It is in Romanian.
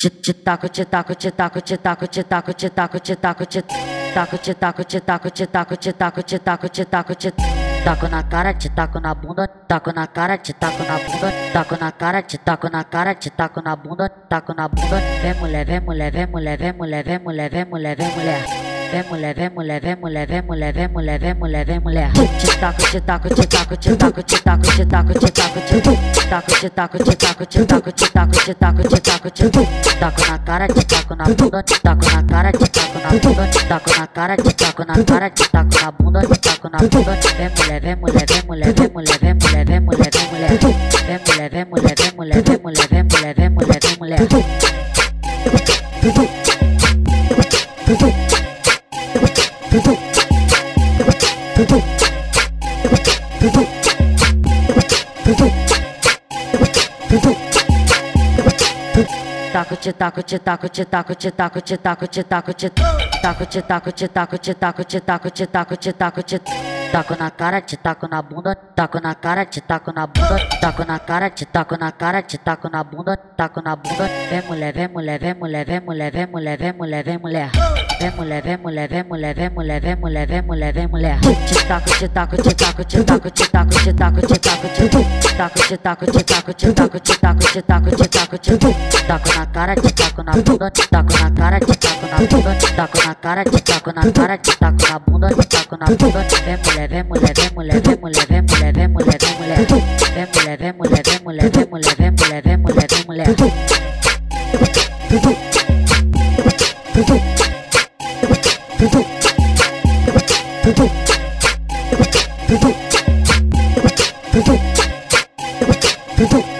Te te taco, te taco, te taco, te taco, te taco, te taco, te taco, te taco, te taco, te taco, te taco, te taco, te taco, te taco, te taco na cara, te taco na bunda, taco na cara, te taco na bunda, taco na cara, te taco na cara, te taco na bunda, taco na bunda. Vem mulher, vem mulher, vem mulher, vem mulher, vem mulher, vem mulher, vem mulher. Vem mulher, vem mulher, vem mulher, vem mulher, vem mulher, vem mulher, vem mulher. Te taco, te taco, te taco, te taco, te taco, te taco, te taco, te taco, te taco, te taco, te taco, te taco, te taco, te taco, te taco na cara, te taco na bunda, te taco na cara, te taco na bunda, te taco na cara, te taco na cara, te taco na bunda, te taco na bunda. Vem mulher, vem mulher, vem mulher, vem mulher, vem mulher, vem mulher, vem mulher. Vem mulher, vem mulher, vem mulher, vem mulher, vem mulher, vem mulher, vem mulher. Taco te taco te taco te taco te taco te taco te taco te taco te taco te taco te taco te taco te taco te taco te taco na cara te taco na bunda taco na cara te taco na bunda taco na cara te taco na cara te taco na bunda taco na bunda vem mulher vem mulher vem mulher vem mulher vem mulher vem mulher vem mulher vem mulher vem mulher vem mulher vem mulher vem mulher vem mulher vem mulher te taco te taco te taco te taco te taco te taco te taco te taco te taco te taco te taco te taco te taco te taco te taco na cara te taco na bunda te taco na cara te taco na bunda te taco na cara te taco na cara te taco na bunda te taco na bunda vem mulher vem mulher vem mulher vem mulher vem mulher vem mulher vem mulher vem mulher vem mulher vem mulher vem mulher vem mulher vem mulher vem mulher Boom, boom.